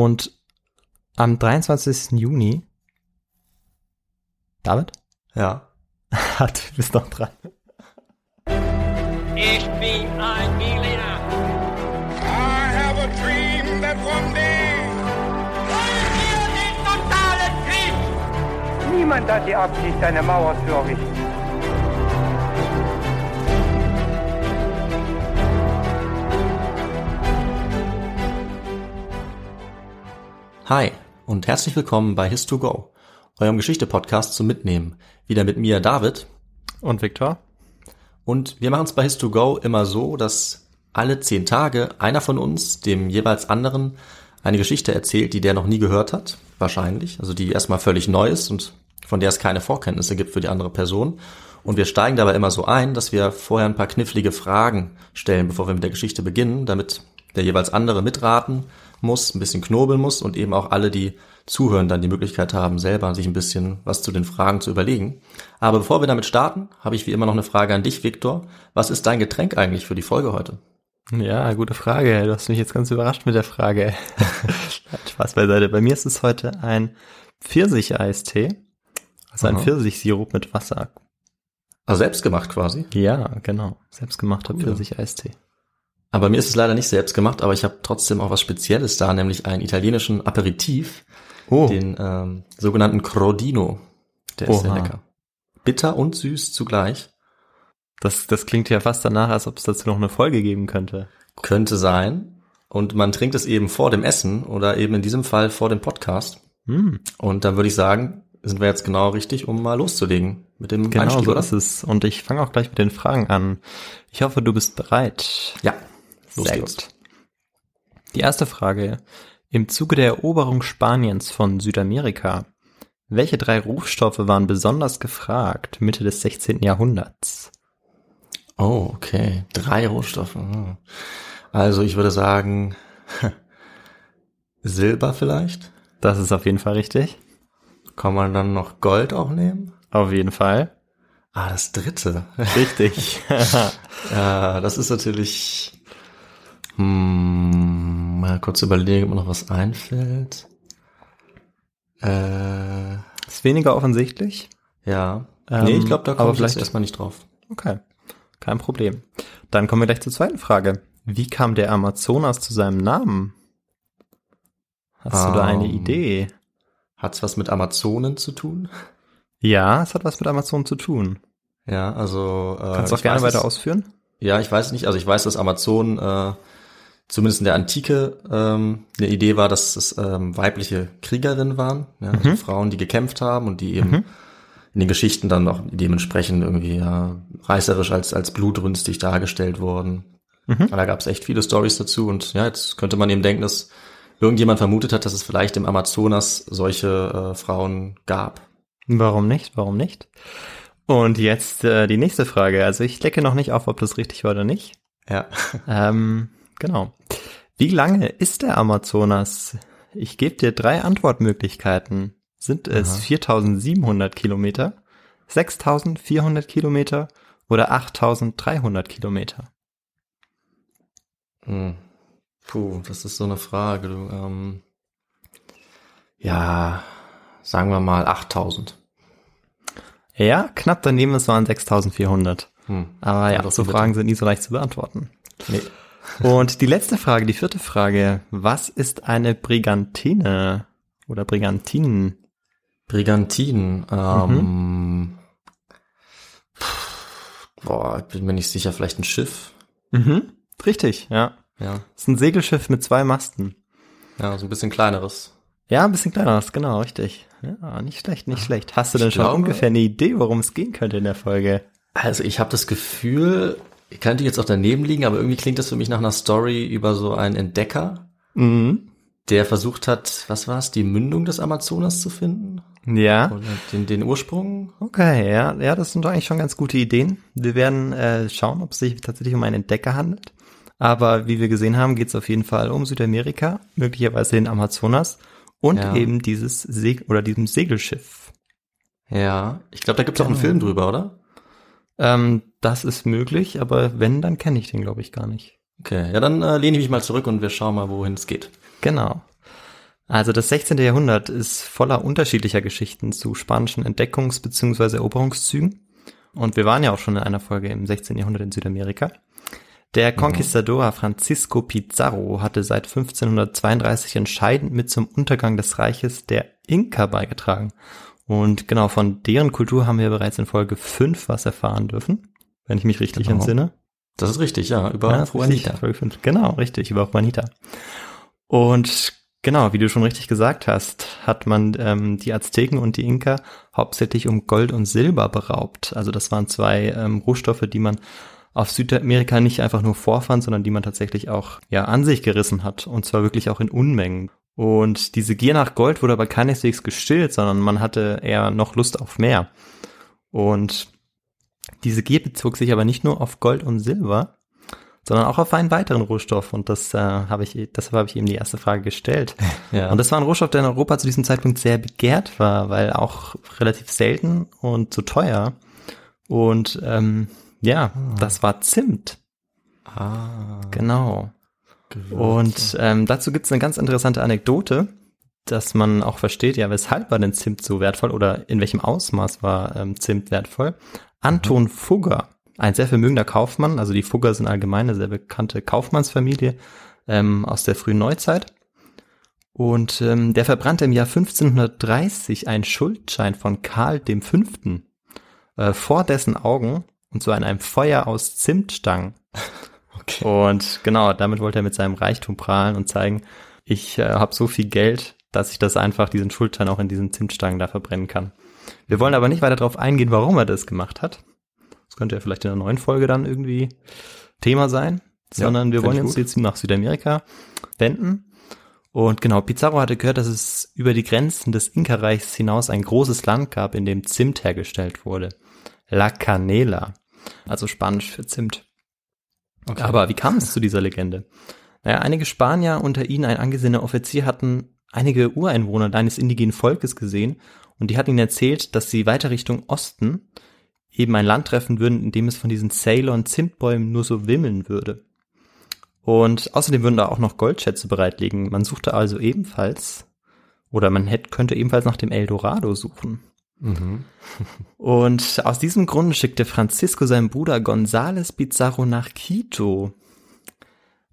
Und am 23. Juni, David? Ja. Hat, du bist noch dran. Ich bin ein Berliner. I have a dream that one day. Wollen wir den totalen Krieg? Niemand hat die Absicht, eine Mauer zu errichten. Hi und herzlich willkommen bei His2Go, eurem Geschichte-Podcast zum Mitnehmen. Wieder mit mir, David. Und Viktor? Und wir machen es bei His2Go immer so, dass alle zehn Tage einer von uns dem jeweils anderen eine Geschichte erzählt, die der noch nie gehört hat, wahrscheinlich, also die erstmal völlig neu ist und von der es keine Vorkenntnisse gibt für die andere Person. Und wir steigen dabei immer so ein, dass wir vorher ein paar knifflige Fragen stellen, bevor wir mit der Geschichte beginnen, damit der jeweils andere mitraten muss, ein bisschen knobeln muss und eben auch alle, die zuhören, dann die Möglichkeit haben, selber sich ein bisschen was zu den Fragen zu überlegen. Aber bevor wir damit starten, habe ich wie immer noch eine Frage an dich, Viktor. Was ist dein Getränk eigentlich für die Folge heute? Ja, gute Frage. Du hast mich jetzt ganz überrascht mit der Frage. Spaß beiseite. Bei mir ist es heute ein Pfirsich-Eistee. Also ein Aha. Pfirsichsirup mit Wasser. Also selbst gemacht quasi. Ja, genau. Selbstgemachter Cool. Pfirsich-Eistee. Aber mir ist es leider nicht selbst gemacht, aber ich habe trotzdem auch was Spezielles da, nämlich einen italienischen Aperitif, Oh, den ähm, sogenannten Crodino. Der ist sehr Oha. lecker. Bitter und süß zugleich. das, das klingt ja fast danach, als ob es dazu noch eine Folge geben könnte. Könnte sein. Und man trinkt es eben vor dem Essen oder eben in diesem Fall vor dem Podcast. Hm, Und dann würde ich sagen, sind wir jetzt genau richtig, um mal loszulegen mit dem genau Einstieg, so oder? ist es. Und ich fange auch gleich mit den Fragen an. Ich hoffe, du bist bereit. Ja, los Sehr geht's. gut. Die erste Frage. Im Zuge der Eroberung Spaniens von Südamerika, welche drei Rohstoffe waren besonders gefragt Mitte des 16. Jahrhunderts? Oh, okay. Drei Rohstoffe. hm. Also ich würde sagen, Silber vielleicht. Das ist auf jeden Fall richtig. Kann man dann noch Gold auch nehmen? Auf jeden Fall. Ah, das dritte. Richtig. Ja, das ist natürlich. Hm, mal kurz überlegen, ob mir noch was einfällt. Äh, ist weniger offensichtlich. ja. Ähm, nee, ich glaube, da komme ich vielleicht- erstmal nicht drauf. Okay. Kein Problem. Dann kommen wir gleich zur zweiten Frage. Wie kam der Amazonas zu seinem Namen? Hast du da eine Ähm, Idee? Hat's was mit Amazonen zu tun? Ja, es hat was mit Amazon zu tun. Ja, also. Äh, Kannst du auch gerne weiter es- ausführen? Ja, ich weiß nicht. Also ich weiß, dass Amazon äh, zumindest in der Antike ähm, eine Idee war, dass es ähm, weibliche Kriegerinnen waren, ja, also Frauen, die gekämpft haben und die eben in den Geschichten dann auch dementsprechend irgendwie ja, reißerisch als als blutrünstig dargestellt wurden. Mhm. Da gab es echt viele Stories dazu und ja, jetzt könnte man eben denken, dass irgendjemand vermutet hat, dass es vielleicht im Amazonas solche äh, Frauen gab. Warum nicht? Warum nicht? Und jetzt äh, die nächste Frage. Also ich lecke noch nicht auf, ob das richtig war oder nicht. Ja. Ähm, genau. Wie lange ist der Amazonas? Ich gebe dir drei Antwortmöglichkeiten. Sind es Aha. 4700 Kilometer, 6400 Kilometer oder 8300 Kilometer? Hm. Puh, das ist so eine Frage. Du, ähm, ja, sagen wir mal 8000. Ja, knapp daneben, es waren 6400. Hm. Aber ja, so Fragen sind nie so leicht zu beantworten. Nee. Und die letzte Frage, die vierte Frage. Was ist eine Brigantine oder Brigantinen? Brigantinen. Ähm, Mhm. boah, ich bin mir nicht sicher, vielleicht ein Schiff. Mhm. Richtig, ja. Ja, Das ist ein Segelschiff mit zwei Masten. ja, so ein bisschen kleineres. Ja, ein bisschen kleiner, ist genau, richtig. Ja, nicht schlecht, nicht schlecht. Hast du denn Ich schon glaube- ungefähr eine Idee, worum es gehen könnte in der Folge? Also ich habe das Gefühl, ich könnte jetzt auch daneben liegen, aber irgendwie klingt das für mich nach einer Story über so einen Entdecker, Mhm. der versucht hat, was war's, die Mündung des Amazonas zu finden? Ja, Oder den, den Ursprung? okay, ja, ja, das sind doch eigentlich schon ganz gute Ideen. Wir werden äh, schauen, ob es sich tatsächlich um einen Entdecker handelt. Aber wie wir gesehen haben, geht es auf jeden Fall um Südamerika, möglicherweise den Amazonas und Ja. eben dieses Seg oder diesem Segelschiff. Ja, ich glaube, da gibt's auch einen Genau. Film drüber, oder? Ähm, das ist möglich, aber wenn, dann kenne ich den, glaube ich, gar nicht. Okay, ja, dann äh, lehne ich mich mal zurück und wir schauen mal, wohin es geht. Genau. Also das 16. Jahrhundert ist voller unterschiedlicher Geschichten zu spanischen Entdeckungs- bzw. Eroberungszügen. Und wir waren ja auch schon in einer Folge im 16. Jahrhundert in Südamerika. Der Conquistador Francisco Pizarro hatte seit 1532 entscheidend mit zum Untergang des Reiches der Inka beigetragen. Und genau von deren Kultur haben wir bereits in Folge 5 was erfahren dürfen, wenn ich mich richtig Genau. entsinne. Das ist richtig, ja, über Ja, ist richtig, Juanita. Folge 5. Genau, richtig, über Juanita. Und genau, wie du schon richtig gesagt hast, hat man ähm, die Azteken und die Inka hauptsächlich um Gold und Silber beraubt. Also das waren zwei ähm, Rohstoffe, die man auf Südamerika nicht einfach nur vorfand, sondern die man tatsächlich auch ja an sich gerissen hat. Und zwar wirklich auch in Unmengen. Und diese Gier nach Gold wurde aber keineswegs gestillt, sondern man hatte eher noch Lust auf mehr. Und diese Gier bezog sich aber nicht nur auf Gold und Silber, sondern auch auf einen weiteren Rohstoff. Und das äh, habe ich, deshalb habe ich eben die erste Frage gestellt. Ja. Und das war ein Rohstoff, der in Europa zu diesem Zeitpunkt sehr begehrt war, weil auch relativ selten und zu teuer. Und ähm, ja, das war Zimt. ah, Genau. Gewürze. Und ähm, dazu gibt es eine ganz interessante Anekdote, dass man auch versteht, ja, weshalb war denn Zimt so wertvoll oder in welchem Ausmaß war ähm, Zimt wertvoll. Anton Fugger, ein sehr vermögender Kaufmann, also die Fugger sind allgemein eine sehr bekannte Kaufmannsfamilie ähm, aus der frühen Neuzeit. Und ähm, der verbrannte im Jahr 1530 einen Schuldschein von Karl dem Fünften äh, vor dessen Augen und zwar in einem Feuer aus Zimtstangen. Okay. Und genau, damit wollte er mit seinem Reichtum prahlen und zeigen, ich äh, habe so viel Geld, dass ich das einfach, diesen Schuldschein auch in diesen Zimtstangen da verbrennen kann. Wir wollen aber nicht weiter darauf eingehen, warum er das gemacht hat. Das könnte ja vielleicht in der neuen Folge dann irgendwie Thema sein, Ja, sondern wir find wollen uns jetzt nach Südamerika wenden. Und genau, Pizarro hatte gehört, dass es über die Grenzen des Inka-Reichs hinaus ein großes Land gab, in dem Zimt hergestellt wurde. La Canela, also Spanisch für Zimt. Okay. Aber wie kam es zu dieser Legende? Naja, einige Spanier, unter ihnen ein angesehener Offizier, hatten einige Ureinwohner eines indigenen Volkes gesehen und die hatten ihnen erzählt, dass sie weiter Richtung Osten eben ein Land treffen würden, in dem es von diesen Ceylon-Zimtbäumen nur so wimmeln würde. Und außerdem würden da auch noch Goldschätze bereitlegen. Man suchte also ebenfalls, oder man hätte, könnte ebenfalls nach dem Eldorado suchen. Mhm. Und aus diesem Grund schickte Francisco seinen Bruder González Pizarro nach Quito.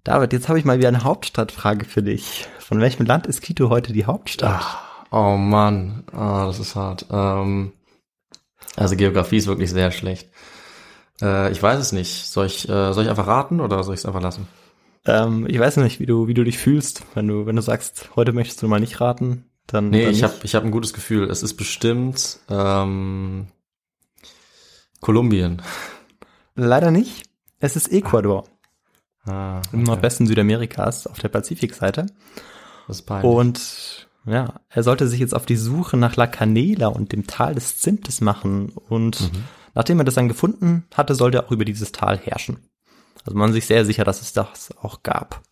David, jetzt habe ich mal wieder eine Hauptstadtfrage für dich. Von welchem Land ist Quito heute die Hauptstadt? Oh Mann, ah, das ist hart. Ähm, also Geografie ist wirklich sehr schlecht. Äh, ich weiß es nicht. Soll ich, äh, soll ich einfach raten oder soll ich es einfach lassen? Ähm, ich weiß nicht, wie du, wie du dich fühlst. Wenn du, wenn du sagst, heute möchtest du mal nicht raten, dann. Nee, dann ich habe ich hab ein gutes Gefühl. Es ist bestimmt ähm, Kolumbien. Leider nicht. Es ist Ecuador. Ah, Im Nordwesten Südamerikas auf der Pazifikseite. Das ist peinlich. Und ja, er sollte sich jetzt auf die Suche nach La Canela und dem Tal des Zimtes machen. Und nachdem er das dann gefunden hatte, sollte er auch über dieses Tal herrschen. Also man ist sich sehr sicher, dass es das auch gab.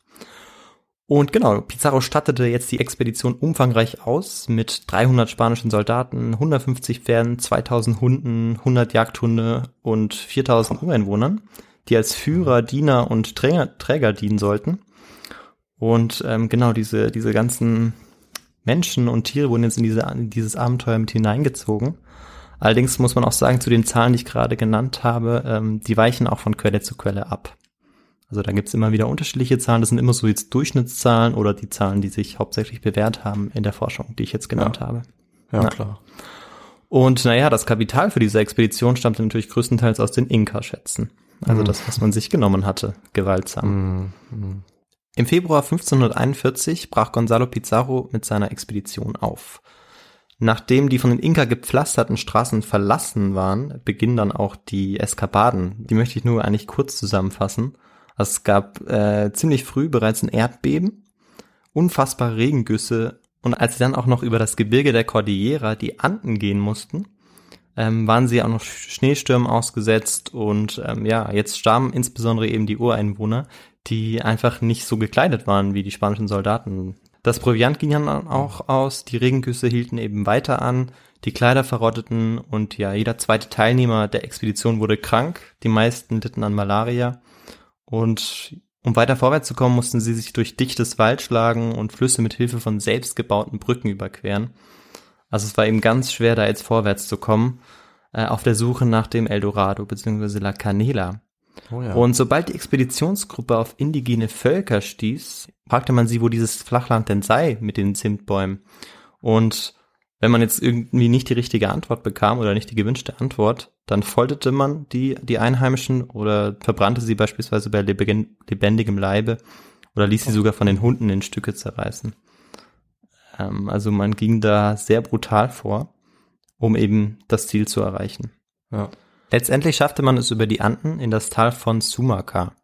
Und genau, Pizarro stattete jetzt die Expedition umfangreich aus mit 300 spanischen Soldaten, 150 Pferden, 2000 Hunden, 100 Jagdhunde und 4000 Ureinwohnern, die als Führer, Diener und Träger, Träger dienen sollten. Und ähm, genau diese, diese ganzen Menschen und Tiere wurden jetzt in, diese, in dieses Abenteuer mit hineingezogen. Allerdings muss man auch sagen, zu den Zahlen, die ich gerade genannt habe, ähm, die weichen auch von Quelle zu Quelle ab. Also da gibt's immer wieder unterschiedliche Zahlen. Das sind immer so jetzt Durchschnittszahlen oder die Zahlen, die sich hauptsächlich bewährt haben in der Forschung, die ich jetzt genannt habe. ja, na. klar. Und naja, das Kapital für diese Expedition stammte natürlich größtenteils aus den Inka-Schätzen. Also das, was man sich genommen hatte, gewaltsam. Mhm. Im Februar 1541 brach Gonzalo Pizarro mit seiner Expedition auf. Nachdem die von den Inka gepflasterten Straßen verlassen waren, beginnen dann auch die Eskapaden. Die möchte ich nur eigentlich kurz zusammenfassen. Es gab äh, ziemlich früh bereits ein Erdbeben, unfassbare Regengüsse und als sie dann auch noch über das Gebirge der Cordillera, die Anden, gehen mussten, ähm, waren sie auch noch Sch- Schneestürmen ausgesetzt und ähm, ja, jetzt starben insbesondere eben die Ureinwohner, die einfach nicht so gekleidet waren wie die spanischen Soldaten. Das Proviant ging dann auch aus, die Regengüsse hielten eben weiter an, die Kleider verrotteten und ja, jeder zweite Teilnehmer der Expedition wurde krank, die meisten litten an Malaria und Um weiter vorwärts zu kommen, mussten sie sich durch dichtes Wald schlagen und Flüsse mit Hilfe von selbstgebauten Brücken überqueren. Also es war eben ganz schwer, da jetzt vorwärts zu kommen, äh, auf der Suche nach dem Eldorado bzw. La Canela. Oh ja. Und sobald die Expeditionsgruppe auf indigene Völker stieß, fragte man sie, wo dieses Flachland denn sei mit den Zimtbäumen. Und wenn man jetzt irgendwie nicht die richtige Antwort bekam oder nicht die gewünschte Antwort, dann folterte man die, die Einheimischen oder verbrannte sie beispielsweise bei leben- lebendigem Leibe oder ließ sie sogar von den Hunden in Stücke zerreißen. Ähm, also man ging da sehr brutal vor, um eben das Ziel zu erreichen. ja. Letztendlich schaffte man es über die Anden in das Tal von Sumaca.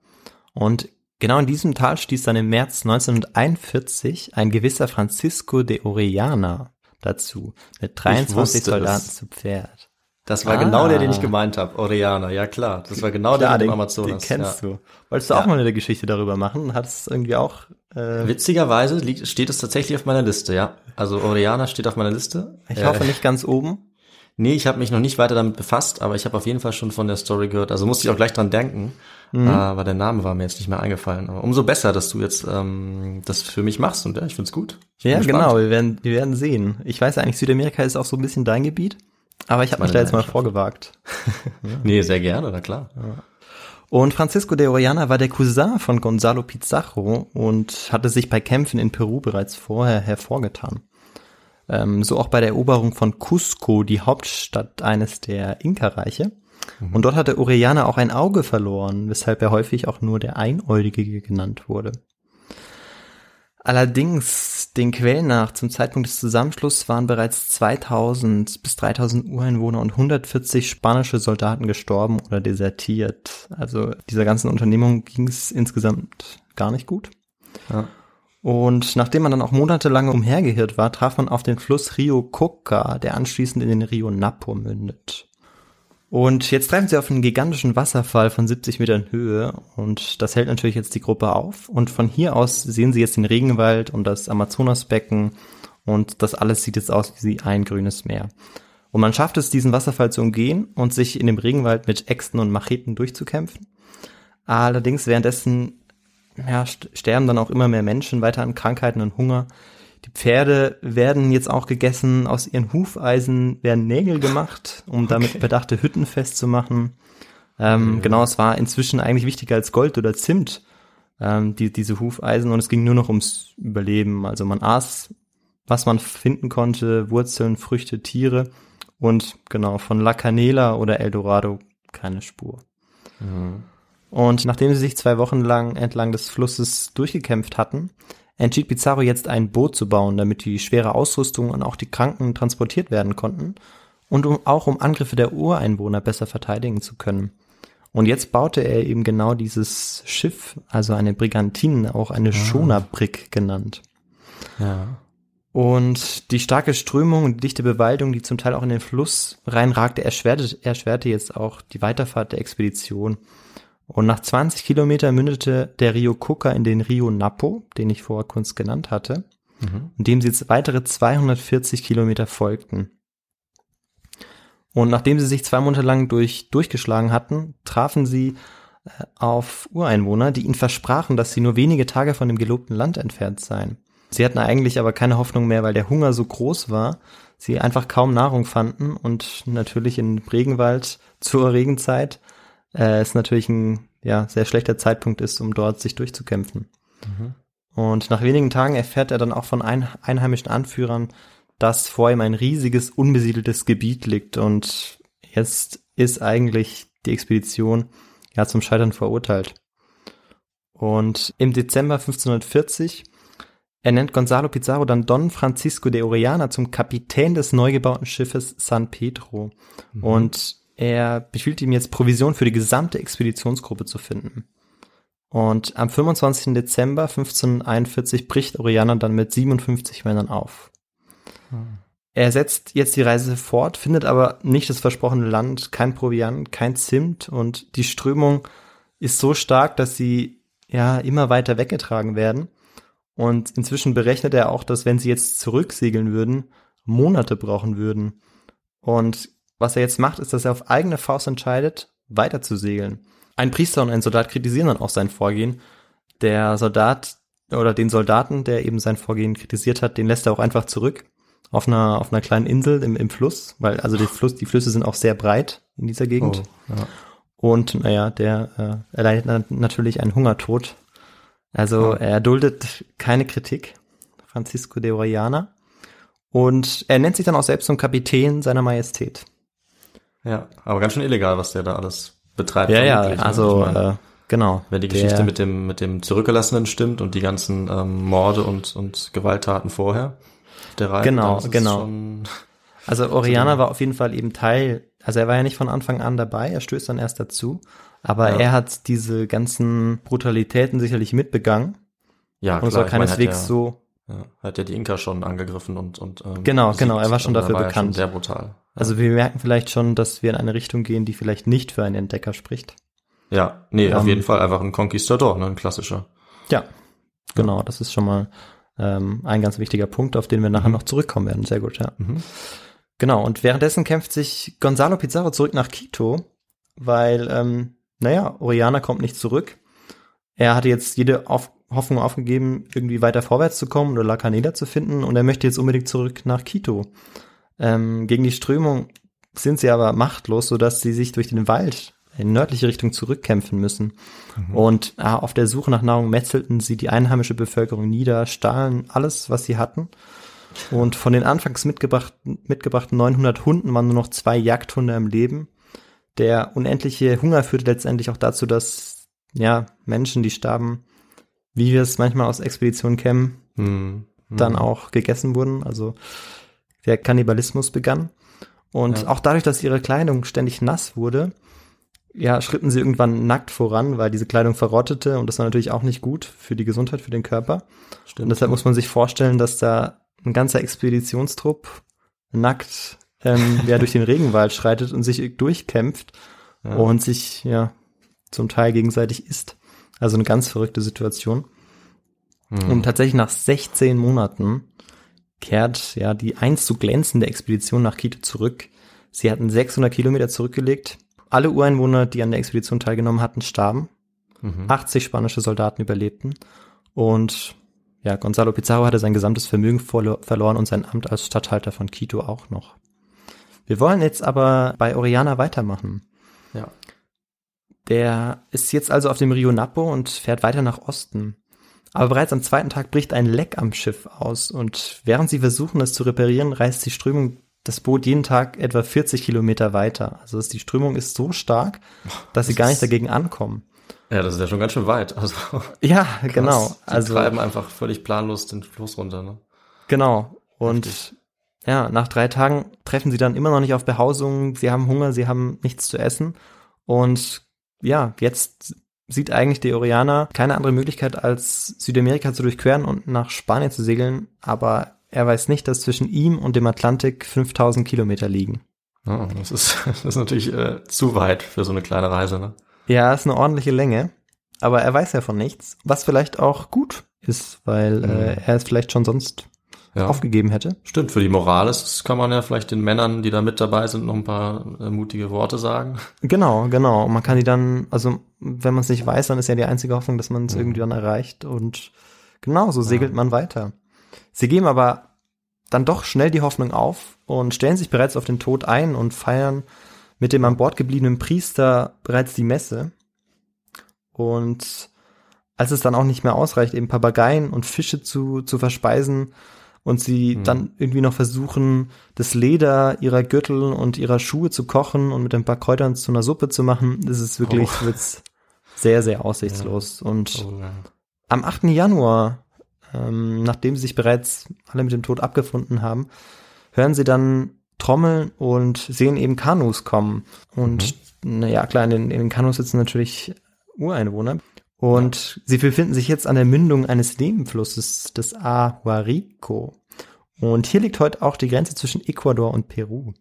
Und genau in diesem Tal stieß dann im März 1941 ein gewisser Francisco de Orellana dazu, mit 23 wusste Soldaten es. zu Pferd. Das war Ah. genau der, den ich gemeint habe. Oriana, ja klar. Das war genau der mit dem den, Amazonas. den kennst ja. du. Wolltest du auch Ja. mal eine Geschichte darüber machen? Hat es irgendwie auch, äh, Witzigerweise liegt, steht es tatsächlich auf meiner Liste, ja. Also Oriana steht auf meiner Liste. ich Äh, hoffe nicht ganz oben. Nee, ich habe mich noch nicht weiter damit befasst, aber ich habe auf jeden Fall schon von der Story gehört. Also musste ich auch gleich dran denken, Mhm. aber der Name war mir jetzt nicht mehr eingefallen. Aber umso besser, dass du jetzt ähm, das für mich machst und ja, ich find's gut. Ich Ja, genau, wir werden, wir werden sehen. Ich weiß eigentlich, Südamerika ist auch so ein bisschen dein Gebiet, aber ich habe mich da jetzt mal vorgewagt. Nee, sehr gerne, na klar. Und Francisco de Orellana war der Cousin von Gonzalo Pizarro und hatte sich bei Kämpfen in Peru bereits vorher hervorgetan. Ähm, so auch bei der Eroberung von Cusco, die Hauptstadt eines der Inka-Reiche. Und dort hatte Orellana auch ein Auge verloren, weshalb er häufig auch nur der Einäugige genannt wurde. Allerdings, den Quellen nach, zum Zeitpunkt des Zusammenschlusses waren bereits 2000 bis 3000 Ureinwohner und 140 spanische Soldaten gestorben oder desertiert. Also dieser ganzen Unternehmung ging es insgesamt gar nicht gut. Ja. Und nachdem man dann auch monatelang umhergeirrt war, traf man auf den Fluss Rio Coca, der anschließend in den Rio Napo mündet. Und jetzt treffen sie auf einen gigantischen Wasserfall von 70 Metern Höhe und das hält natürlich jetzt die Gruppe auf. Und von hier aus sehen sie jetzt den Regenwald und das Amazonasbecken und das alles sieht jetzt aus wie ein grünes Meer. Und man schafft es, diesen Wasserfall zu umgehen und sich in dem Regenwald mit Äxten und Macheten durchzukämpfen. Allerdings währenddessen ja, st- sterben dann auch immer mehr Menschen weiter an Krankheiten und Hunger. Die Pferde werden jetzt auch gegessen, aus ihren Hufeisen werden Nägel gemacht, um damit bedachte Hütten festzumachen. Ähm, Genau, es war inzwischen eigentlich wichtiger als Gold oder Zimt, ähm, die, diese Hufeisen, und es ging nur noch ums Überleben. Also man aß, was man finden konnte, Wurzeln, Früchte, Tiere und genau, von La Canela oder Eldorado keine Spur. Und nachdem sie sich zwei Wochen lang entlang des Flusses durchgekämpft hatten, entschied Pizarro jetzt ein Boot zu bauen, damit die schwere Ausrüstung und auch die Kranken transportiert werden konnten und um, auch um Angriffe der Ureinwohner besser verteidigen zu können. Und jetzt baute er eben genau dieses Schiff, also eine Brigantine, auch eine Schonerbrick genannt. Ja. Und die starke Strömung und die dichte Bewaldung, die zum Teil auch in den Fluss reinragte, erschwerte, erschwerte jetzt auch die Weiterfahrt der Expedition. Und nach 20 Kilometern mündete der Rio Coca in den Rio Napo, den ich vorher kurz genannt hatte, und dem sie jetzt weitere 240 Kilometer folgten. Und nachdem sie sich zwei Monate lang durch, durchgeschlagen hatten, trafen sie äh, auf Ureinwohner, die ihnen versprachen, dass sie nur wenige Tage von dem gelobten Land entfernt seien. Sie hatten eigentlich aber keine Hoffnung mehr, weil der Hunger so groß war, sie einfach kaum Nahrung fanden und natürlich in Regenwald zur Regenzeit äh, es natürlich ein ja, sehr schlechter Zeitpunkt ist, um dort sich durchzukämpfen. Und nach wenigen Tagen erfährt er dann auch von ein, einheimischen Anführern, dass vor ihm ein riesiges, unbesiedeltes Gebiet liegt und jetzt ist eigentlich die Expedition ja zum Scheitern verurteilt. Und im Dezember 1540 ernennt Gonzalo Pizarro dann Don Francisco de Orellana zum Kapitän des neu gebauten Schiffes San Pedro. Und er befiehlt ihm jetzt Provision für die gesamte Expeditionsgruppe zu finden. Und am 25. Dezember 1541 bricht Orellana dann mit 57 Männern auf. Er setzt jetzt die Reise fort, findet aber nicht das versprochene Land, kein Proviant, kein Zimt und die Strömung ist so stark, dass sie ja immer weiter weggetragen werden. Und inzwischen berechnet er auch, dass wenn sie jetzt zurücksegeln würden, Monate brauchen würden. Und was er jetzt macht, ist, dass er auf eigene Faust entscheidet, weiter zu segeln. Ein Priester und ein Soldat kritisieren dann auch sein Vorgehen, der Soldat oder den Soldaten, der eben sein Vorgehen kritisiert hat, den lässt er auch einfach zurück auf einer, auf einer kleinen Insel im, im Fluss, weil also die, Fluss, die Flüsse sind auch sehr breit in dieser Gegend. Oh, ja. Und naja, der äh, erleidet na- natürlich einen Hungertod. Also er duldet keine Kritik, Francisco de Orellana. Und er nennt sich dann auch selbst zum Kapitän seiner Majestät. Ja, aber ganz schön illegal, was der da alles betreibt. Ja, ja, ne? also Ich äh, genau. wenn die Der- Geschichte mit dem mit dem Zurückgelassenen stimmt und die ganzen ähm, Morde und und Gewalttaten vorher der Reihe, Genau, genau. Also Oriana war auf jeden Fall eben Teil, also er war ja nicht von Anfang an dabei, er stößt dann erst dazu, aber Ja. er hat diese ganzen Brutalitäten sicherlich mitbegangen ja, und es war klar, keineswegs ja, so, ja, hat ja die Inka schon angegriffen und und ähm, Genau, besiegt. genau, er war schon dafür da war bekannt. Ja schon sehr brutal. also wir merken vielleicht schon, dass wir in eine Richtung gehen, die vielleicht nicht für einen Entdecker spricht. Ja, nee, auf Ähm, jeden Fall einfach ein Conquistador, ne, ein klassischer. Ja, genau, das ist schon mal ähm, ein ganz wichtiger Punkt, auf den wir nachher Mhm. noch zurückkommen werden. Sehr gut, ja. Mhm. Genau, und währenddessen kämpft sich Gonzalo Pizarro zurück nach Quito, weil, ähm, naja, Oriana kommt nicht zurück. Er hatte jetzt jede auf Hoffnung aufgegeben, irgendwie weiter vorwärts zu kommen oder La Canela zu finden und er möchte jetzt unbedingt zurück nach Quito. Ähm, gegen die Strömung sind sie aber machtlos, sodass sie sich durch den Wald in nördliche Richtung zurückkämpfen müssen. Und ah, auf der Suche nach Nahrung metzelten sie die einheimische Bevölkerung nieder, stahlen alles, was sie hatten. Und von den anfangs mitgebrachten, mitgebrachten 900 Hunden waren nur noch zwei Jagdhunde im Leben. Der unendliche Hunger führte letztendlich auch dazu, dass ja Menschen, die starben, wie wir es manchmal aus Expeditionen kennen, Mhm. dann auch gegessen wurden. Also der Kannibalismus begann. Und Ja. auch dadurch, dass ihre Kleidung ständig nass wurde, ja, schritten sie irgendwann nackt voran, weil diese Kleidung verrottete und das war natürlich auch nicht gut für die Gesundheit, für den Körper. Stimmt. Und deshalb muss man sich vorstellen, dass da ein ganzer Expeditionstrupp nackt ähm, ja, durch den Regenwald schreitet und sich durchkämpft Ja. und sich ja zum Teil gegenseitig isst. Also eine ganz verrückte Situation. Mhm. Und tatsächlich nach 16 Monaten kehrt ja die einst so glänzende Expedition nach Quito zurück. Sie hatten 600 Kilometer zurückgelegt. Alle Ureinwohner, die an der Expedition teilgenommen hatten, starben. Mhm. 80 spanische Soldaten überlebten. Und ja, Gonzalo Pizarro hatte sein gesamtes Vermögen verlo verloren und sein Amt als Statthalter von Quito auch noch. Wir wollen jetzt aber bei Oriana weitermachen. Ja. Der ist jetzt also auf dem Rio Napo und fährt weiter nach Osten. Aber bereits am zweiten Tag bricht ein Leck am Schiff aus und während sie versuchen, es zu reparieren, reißt die Strömung das Boot jeden Tag etwa 40 Kilometer weiter. Also die Strömung ist so stark, dass sie das gar nicht dagegen ankommen. Ja, das ist ja schon ganz schön weit. Also Ja, krass. genau. Die Also treiben einfach völlig planlos den Fluss runter. Ne? Genau. Und Heftig. ja, nach drei Tagen treffen sie dann immer noch nicht auf Behausung. Sie haben Hunger, sie haben nichts zu essen. Und ja, jetzt sieht eigentlich der Oriana keine andere Möglichkeit, als Südamerika zu durchqueren und nach Spanien zu segeln. Aber er weiß nicht, dass zwischen ihm und dem Atlantik 5000 Kilometer liegen. Ja, das, ist, das ist natürlich äh, zu weit für so eine kleine Reise. Ne? Ja, ist eine ordentliche Länge. Aber er weiß ja von nichts, was vielleicht auch gut ist, weil äh, er es vielleicht schon sonst Ja. aufgegeben hätte. Stimmt, für die Moral ist, kann man ja vielleicht den Männern, die da mit dabei sind, noch ein paar äh, mutige Worte sagen. Genau, genau. Man kann die dann, also wenn man es nicht weiß, dann ist ja die einzige Hoffnung, dass man es Mhm. irgendwie dann erreicht und genau, so segelt man weiter. Sie geben aber dann doch schnell die Hoffnung auf und stellen sich bereits auf den Tod ein und feiern mit dem an Bord gebliebenen Priester bereits die Messe. Und als es dann auch nicht mehr ausreicht, eben Papageien und Fische zu, zu verspeisen und sie Mhm. dann irgendwie noch versuchen, das Leder ihrer Gürtel und ihrer Schuhe zu kochen und mit ein paar Kräutern zu einer Suppe zu machen, das ist wirklich Oh. wird's sehr, sehr aussichtslos. Und Oh, ja. am 8. Januar, ähm, nachdem sie sich bereits alle mit dem Tod abgefunden haben, hören sie dann Trommeln und sehen eben Kanus kommen. Und naja, klar, in den, in den Kanus sitzen natürlich Ureinwohner. Und sie befinden sich jetzt an der Mündung eines Nebenflusses, des Ahuarico. Und hier liegt heute auch die Grenze zwischen Ecuador und Peru.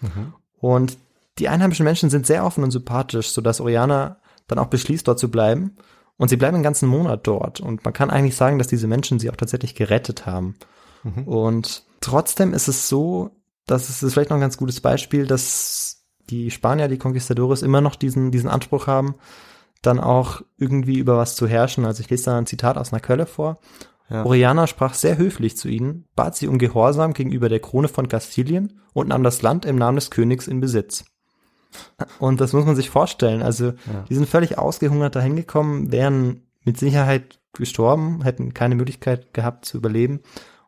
Mhm. Und die einheimischen Menschen sind sehr offen und sympathisch, sodass Oriana dann auch beschließt, dort zu bleiben. Und sie bleiben einen ganzen Monat dort. Und man kann eigentlich sagen, dass diese Menschen sie auch tatsächlich gerettet haben. Mhm. Und trotzdem ist es so, dass es ist vielleicht noch ein ganz gutes Beispiel, dass die Spanier, die Conquistadores, immer noch diesen, diesen Anspruch haben, dann auch irgendwie über was zu herrschen. Also ich lese da ein Zitat aus einer Quelle vor. Ja. Oriana sprach sehr höflich zu ihnen, bat sie um Gehorsam gegenüber der Krone von Kastilien und nahm das Land im Namen des Königs in Besitz. Und das muss man sich vorstellen. Also die sind völlig ausgehungert dahin gekommen, wären mit Sicherheit gestorben, hätten keine Möglichkeit gehabt zu überleben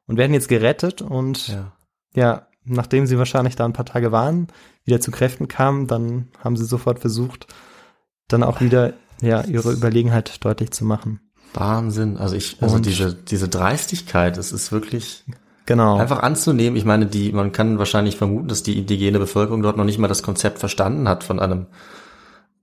und werden jetzt gerettet und Ja. ja, nachdem sie wahrscheinlich da ein paar Tage waren, wieder zu Kräften kamen, dann haben sie sofort versucht, dann auch wieder ja ihre Überlegenheit deutlich zu machen. Wahnsinn. Also ich, also Und- diese, diese Dreistigkeit, es ist wirklich Genau. einfach anzunehmen. Ich meine, die, man kann wahrscheinlich vermuten, dass die indigene Bevölkerung dort noch nicht mal das Konzept verstanden hat von einem,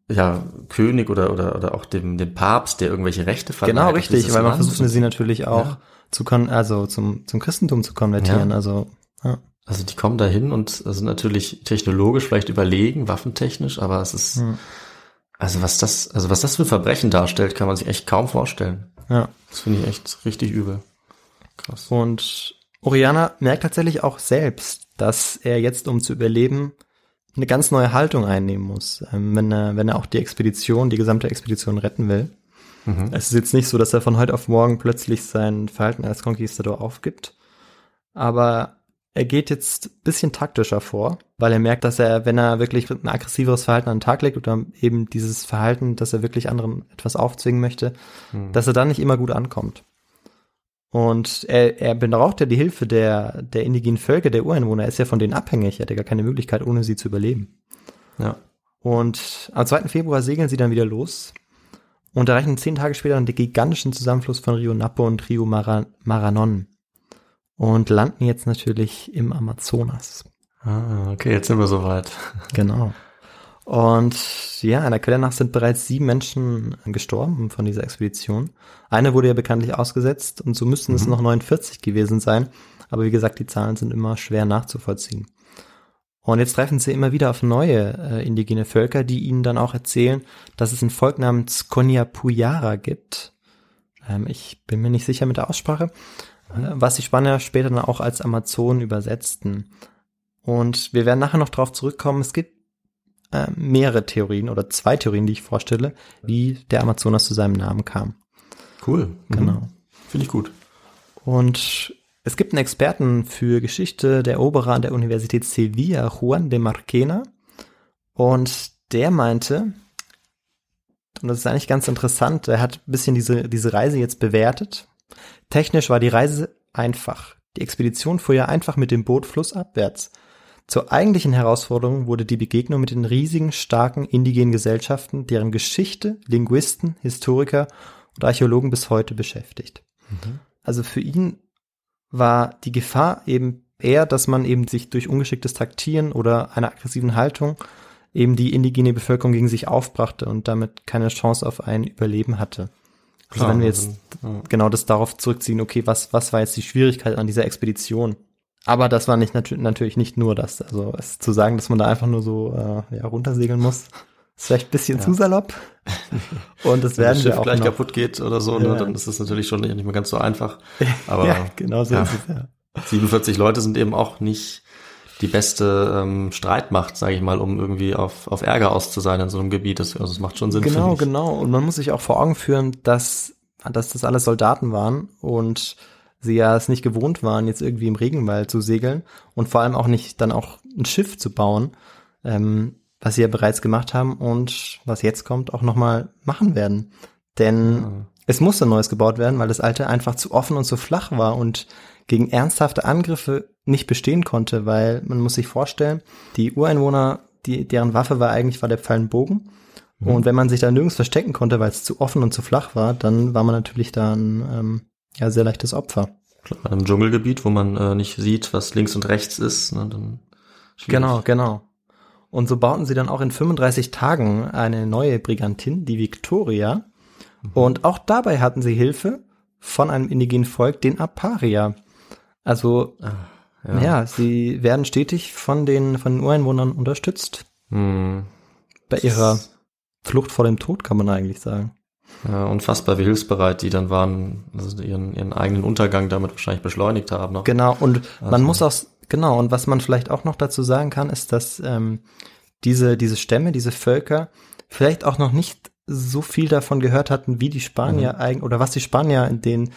ja, König oder, oder, oder auch dem, dem Papst, der irgendwelche Rechte verleiht. Genau, richtig, weil man Land. versucht sie natürlich auch Ja. zu kon also zum zum Christentum zu konvertieren, Ja. also ja. Also die kommen dahin und sind natürlich technologisch vielleicht überlegen, waffentechnisch, aber es ist, Hm. Also was das, also was das für Verbrechen darstellt, kann man sich echt kaum vorstellen. ja. Das finde ich echt richtig übel. Krass. Und Oriana merkt tatsächlich auch selbst, dass er jetzt, um zu überleben, eine ganz neue Haltung einnehmen muss, ähm, wenn er, wenn er auch die Expedition, die gesamte Expedition retten will. Es ist jetzt nicht so, dass er von heute auf morgen plötzlich sein Verhalten als Conquistador aufgibt, aber er geht jetzt ein bisschen taktischer vor, weil er merkt, dass er, wenn er wirklich ein aggressiveres Verhalten an den Tag legt oder eben dieses Verhalten, dass er wirklich anderen etwas aufzwingen möchte, dass er dann nicht immer gut ankommt. Und er, er braucht ja die Hilfe der, der indigenen Völker, der Ureinwohner. Er ist ja von denen abhängig. Er hat ja gar keine Möglichkeit, ohne sie zu überleben. Ja. Und am 2. Februar segeln sie dann wieder los und erreichen zehn Tage später den gigantischen Zusammenfluss von Rio Napo und Rio Mara, Maranon und landen jetzt natürlich im Amazonas. Ah, okay, jetzt sind wir soweit. Genau. Und ja, einer Quelle nach sind bereits sieben Menschen gestorben von dieser Expedition. Eine wurde ja bekanntlich ausgesetzt und so müssten es noch 49 gewesen sein. Aber wie gesagt, die Zahlen sind immer schwer nachzuvollziehen. Und jetzt treffen sie immer wieder auf neue äh, indigene Völker, die ihnen dann auch erzählen, dass es ein Volk namens Konyapuyara gibt. Ähm, ich bin mir nicht sicher mit der Aussprache, was die Spanier später dann auch als Amazonen übersetzten. Und wir werden nachher noch drauf zurückkommen. Es gibt äh, mehrere Theorien oder zwei Theorien, die ich vorstelle, wie der Amazonas zu seinem Namen kam. Cool. Mhm. Genau. Finde ich gut. Und es gibt einen Experten für Geschichte der Eroberer an der Universität Sevilla, Juan de Marquena. Und der meinte, und das ist eigentlich ganz interessant, er hat ein bisschen diese, diese Reise jetzt bewertet. Technisch war die Reise einfach. Die Expedition fuhr ja einfach mit dem Boot flussabwärts. Zur eigentlichen Herausforderung wurde die Begegnung mit den riesigen, starken indigenen Gesellschaften, deren Geschichte Linguisten, Historiker und Archäologen bis heute beschäftigt. Also für ihn war die Gefahr eben eher, dass man eben sich durch ungeschicktes Taktieren oder einer aggressiven Haltung eben die indigene Bevölkerung gegen sich aufbrachte und damit keine Chance auf ein Überleben hatte. Also Klar, wenn wir jetzt also, genau das darauf zurückziehen, okay, was, was war jetzt die Schwierigkeit an dieser Expedition? Aber das war nicht natür natürlich nicht nur das. Also es zu sagen, dass man da einfach nur so äh, ja, runtersegeln muss, ist vielleicht ein bisschen zu salopp. Und das Wenn werden das wir Schiff auch gleich noch. kaputt geht oder so, Ja. ne, dann ist das natürlich schon nicht mehr ganz so einfach. Aber ja, genau so ja. ist es ja. 47 Leute sind eben auch nicht die beste ähm, Streitmacht, sage ich mal, um irgendwie auf, auf Ärger aus zu sein in so einem Gebiet. Das, also es macht schon Sinn. Genau, genau. Und man muss sich auch vor Augen führen, dass, dass das alles Soldaten waren und sie ja es nicht gewohnt waren, jetzt irgendwie im Regenwald zu segeln und vor allem auch nicht dann auch ein Schiff zu bauen, ähm, was sie ja bereits gemacht haben und was jetzt kommt, auch nochmal machen werden. Denn es musste neues gebaut werden, weil das alte einfach zu offen und zu flach war und gegen ernsthafte Angriffe nicht bestehen konnte, weil man muss sich vorstellen, die Ureinwohner, die, deren Waffe war eigentlich war der Pfeilenbogen. Und wenn man sich da nirgends verstecken konnte, weil es zu offen und zu flach war, dann war man natürlich da ein ähm, ja, sehr leichtes Opfer. Klar, in einem Dschungelgebiet, wo man äh, nicht sieht, was links und rechts ist, ne, dann schwierig. Genau, genau. Und so bauten sie dann auch in 35 Tagen eine neue Brigantin, die Victoria. Und auch dabei hatten sie Hilfe von einem indigenen Volk, den Aparia. Also, Ja. ja. sie werden stetig von den, von den Ureinwohnern unterstützt. Hm. Bei ihrer Flucht vor dem Tod, kann man eigentlich sagen. Ja, unfassbar, wie hilfsbereit die dann waren, also ihren, ihren eigenen Untergang damit wahrscheinlich beschleunigt haben. Noch. Genau, und man Also- muss auch, genau, und was man vielleicht auch noch dazu sagen kann, ist, dass ähm, diese, diese Stämme, diese Völker vielleicht auch noch nicht so viel davon gehört hatten, wie die Spanier eigentlich, oder was die Spanier in den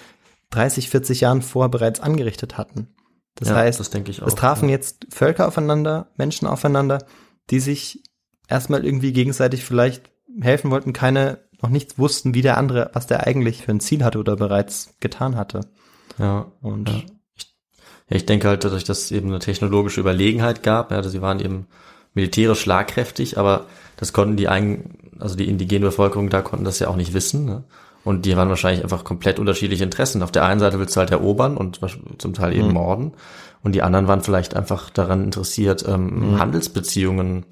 30, 40 Jahren vorher bereits angerichtet hatten. Das Ja, heißt, das ich es auch, trafen ja. jetzt Völker aufeinander, Menschen aufeinander, die sich erstmal irgendwie gegenseitig vielleicht helfen wollten, keine, noch nichts wussten, wie der andere, was der eigentlich für ein Ziel hatte oder bereits getan hatte. Ja. Und Ja. Ja, ich denke halt, dadurch, dass es eben eine technologische Überlegenheit gab, ja, sie waren eben militärisch schlagkräftig, aber das konnten die eigen, also die indigene Bevölkerung da konnten das ja auch nicht wissen. Ne? Und die waren wahrscheinlich einfach komplett unterschiedliche Interessen. Auf der einen Seite willst du halt erobern und zum Teil eben morden. Und die anderen waren vielleicht einfach daran interessiert, ähm, Handelsbeziehungen